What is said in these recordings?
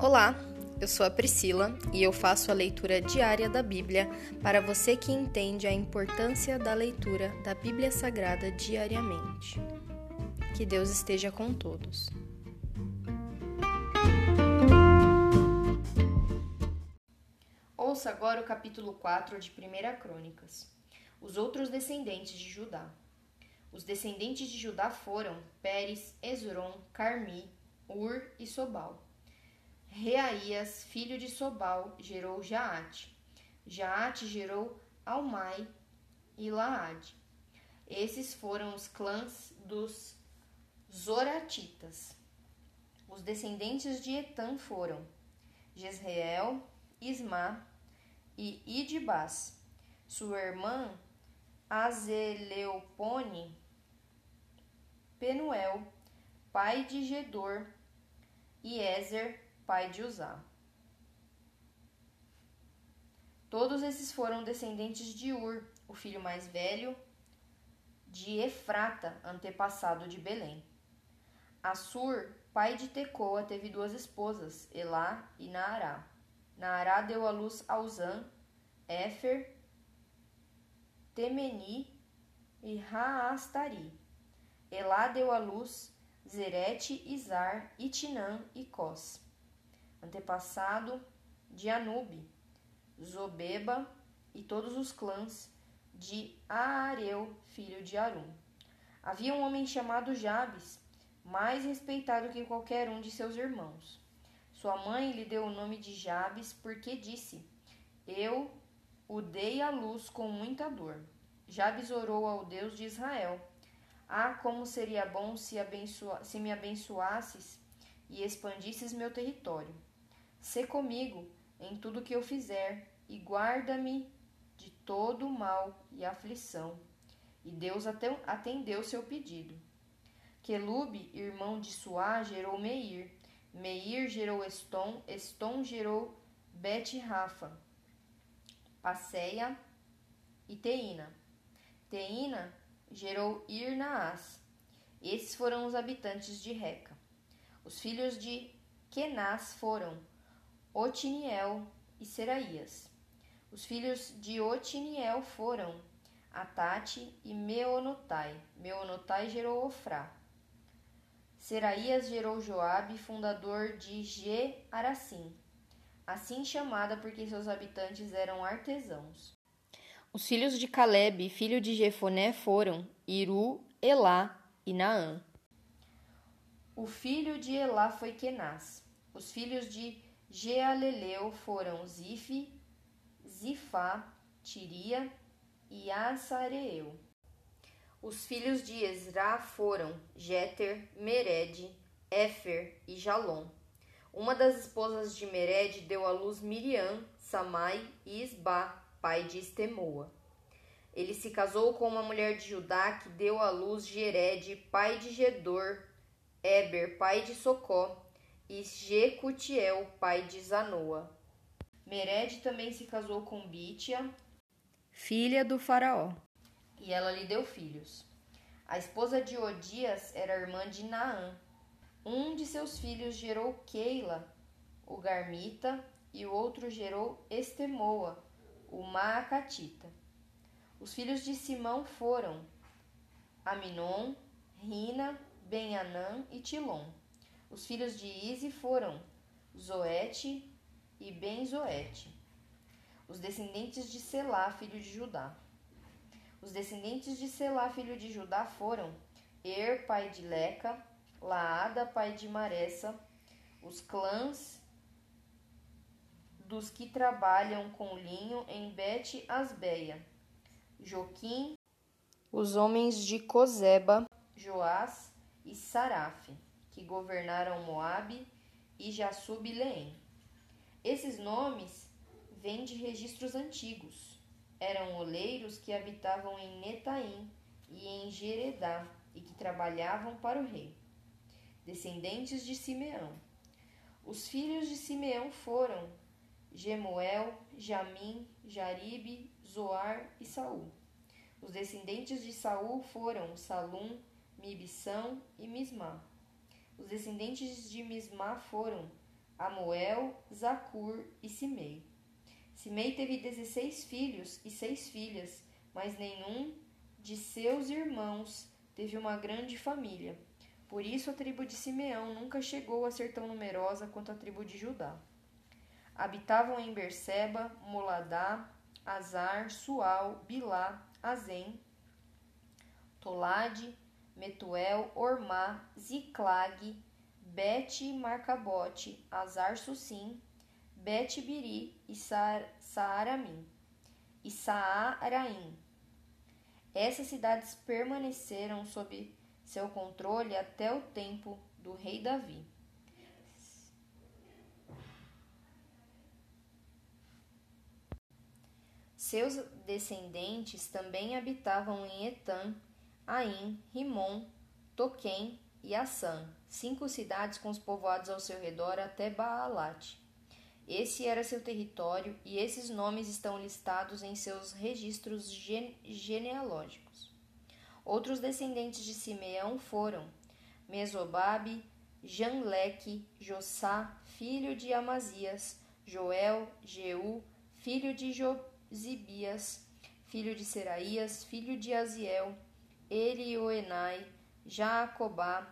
Olá, eu sou a Priscila e eu faço a leitura diária da Bíblia para você que entende a importância da leitura da Bíblia Sagrada diariamente. Que Deus esteja com todos. Ouça agora o capítulo 4 de 1 Crônicas. Os outros descendentes de Judá. Os descendentes de Judá foram Pérez, Esron, Carmi, Ur e Sobal. Reaías, filho de Sobal, gerou Jaate. Jaate gerou Almai e Laade. Esses foram os clãs dos Zoratitas. Os descendentes de Etam foram Jezreel, Isma e Idibas. Sua irmã Azeleopone, Penuel, pai de Gedor, e Ezer, pai de Uzá. Todos esses foram descendentes de Ur, o filho mais velho de Efrata, antepassado de Belém. Assur, pai de Tecoa, teve duas esposas, Elá e Naará. Naará deu à luz a Uzã, Éfer, Temeni e Raastari. Elá deu à luz Zerete, Izar, Itinã e Cós antepassado de Anube, Zobeba e todos os clãs de Aareu, filho de Arum. Havia um homem chamado Jabes, mais respeitado que qualquer um de seus irmãos. Sua mãe lhe deu o nome de Jabes porque disse: Eu o dei à luz com muita dor. Jabes orou ao Deus de Israel: Ah, como seria bom se, abençoa se me abençoasses e expandisses meu território. Sê comigo em tudo que eu fizer, e guarda-me de todo mal e aflição. E Deus atendeu seu pedido. Quelube, irmão de Suá, gerou Meir. Meir gerou Estom, Estom gerou Bet-Rafa, Passeia e Teína. Teína gerou Irnaás. Esses foram os habitantes de Reca. Os filhos de Kenaz foram Otiniel e Seraías. Os filhos de Otiniel foram Atate e Meonotai. Meonotai gerou Ofrá. Seraías gerou Joabe, fundador de Ge-Aracim, assim chamada porque seus habitantes eram artesãos. Os filhos de Caleb, filho de Jefoné, foram Iru, Elá e Naã. O filho de Elá foi Kenaz. Os filhos de Gealeleu foram Zife, Zifá, Tiria e Assareu. Os filhos de Ezra foram Jeter, Mered, Éfer e Jalom. Uma das esposas de Mered deu à luz Miriam, Samai e Isba, pai de Estemoa. Ele se casou com uma mulher de Judá que deu à luz Gered, pai de Gedor, Eber, pai de Socó, e Jecutiel, pai de Zanoa. Mered também se casou com Bítia, filha do faraó, e ela lhe deu filhos. A esposa de Odias era irmã de Naã. Um de seus filhos gerou Keila, o Garmita, e o outro gerou Estemoa, o Maacatita. Os filhos de Simão foram Aminon, Rina, Benanã e Tilom. Os filhos de Ize foram Zoete e Ben-Zoete. Os descendentes de Selá, filho de Judá. Os descendentes de Selá, filho de Judá, foram Er, pai de Leca, Laada, pai de Maressa, os clãs dos que trabalham com linho em Bet-Asbeia, Joquim, os homens de Cozeba, Joás e Sarafe que governaram Moabe e Jassub-Leém. Esses nomes vêm de registros antigos. Eram oleiros que habitavam em Netaim e em Jeredá e que trabalhavam para o rei. Descendentes de Simeão. Os filhos de Simeão foram Gemuel, Jamim, Jaribe, Zoar e Saul. Os descendentes de Saul foram Salum, Mibissão e Mismá. Os descendentes de Mismá foram Amoel, Zacur e Simei. Simei teve dezesseis filhos e seis filhas, mas nenhum de seus irmãos teve uma grande família. Por isso a tribo de Simeão nunca chegou a ser tão numerosa quanto a tribo de Judá. Habitavam em Berseba, Moladá, Azar, Sual, Bilá, Azem, Tolade, Metuel, Ormá, Ziclag, Bet Marcabote, Azar Sussim, Bet Biri e Saaramim e Saaraim. Essas cidades permaneceram sob seu controle até o tempo do rei Davi. Seus descendentes também habitavam em Etam, Aim, Rimon, Toquém e Assã, cinco cidades com os povoados ao seu redor até Baalate. Esse era seu território e esses nomes estão listados em seus registros gene genealógicos. Outros descendentes de Simeão foram Mesobabe, Janleque, Jossá, filho de Amazias, Joel, Jeú, filho de Josibias, filho de Seraías, filho de Aziel, Elioenai, Jacobá,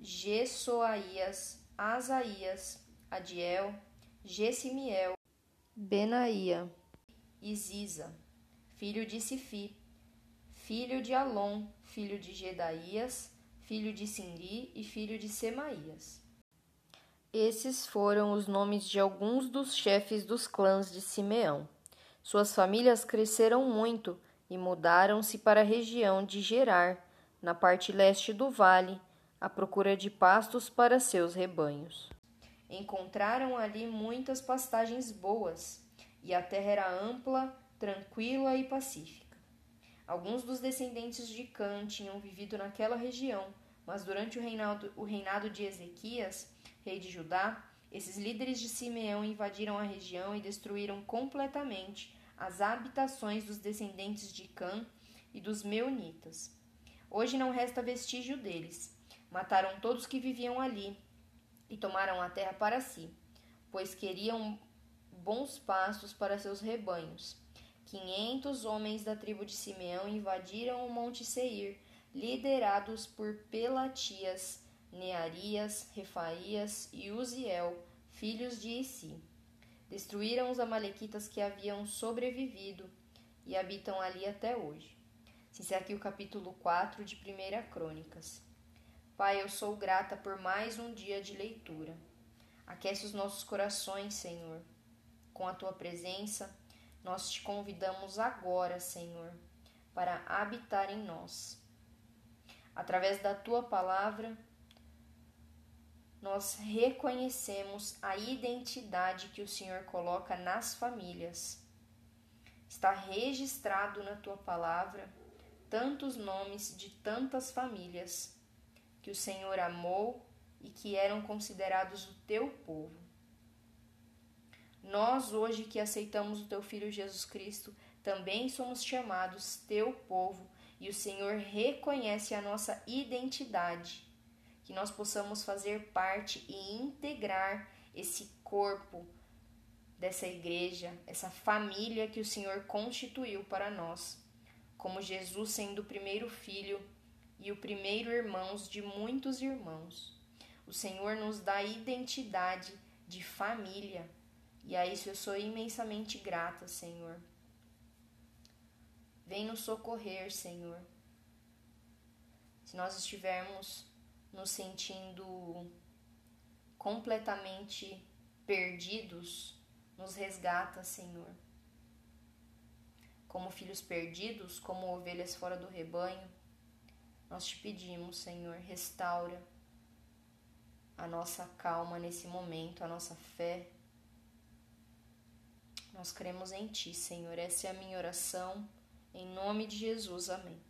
Gessoaías, Asaías, Adiel, Gesimiel, Benaía, Isiza, filho de Sifi, filho de Alon, filho de Gedaías, filho de Sinri e filho de Semaías. Esses foram os nomes de alguns dos chefes dos clãs de Simeão. Suas famílias cresceram muito e mudaram-se para a região de Gerar, na parte leste do vale, à procura de pastos para seus rebanhos. Encontraram ali muitas pastagens boas, e a terra era ampla, tranquila e pacífica. Alguns dos descendentes de Cã tinham vivido naquela região, mas durante o reinado, o reinado de Ezequias, rei de Judá, esses líderes de Simeão invadiram a região e destruíram completamente as habitações dos descendentes de Cã e dos Meunitas. Hoje não resta vestígio deles. Mataram todos que viviam ali e tomaram a terra para si, pois queriam bons pastos para seus rebanhos. Quinhentos homens da tribo de Simeão invadiram o monte Seir, liderados por Pelatias, Nearias, Refaías e Uziel, filhos de Issi. Destruíram os amalequitas que haviam sobrevivido e habitam ali até hoje. Se encerra aqui o capítulo 4 de 1 Crônicas. Pai, eu sou grata por mais um dia de leitura. Aquece os nossos corações, Senhor. Com a tua presença, nós te convidamos agora, Senhor, para habitar em nós. Através da tua palavra, nós reconhecemos a identidade que o Senhor coloca nas famílias. Está registrado na tua palavra tantos nomes de tantas famílias que o Senhor amou e que eram considerados o teu povo. Nós, hoje que aceitamos o teu Filho Jesus Cristo, também somos chamados teu povo e o Senhor reconhece a nossa identidade, que nós possamos fazer parte e integrar esse corpo dessa igreja, essa família que o Senhor constituiu para nós, como Jesus sendo o primeiro filho e o primeiro irmãos de muitos irmãos. O Senhor nos dá identidade de família e a isso eu sou imensamente grata, Senhor. Vem nos socorrer, Senhor. Se nós estivermos nos sentindo completamente perdidos, nos resgata, Senhor. Como filhos perdidos, como ovelhas fora do rebanho, nós te pedimos, Senhor, restaura a nossa calma nesse momento, a nossa fé. Nós cremos em Ti, Senhor. Essa é a minha oração. Em nome de Jesus. Amém.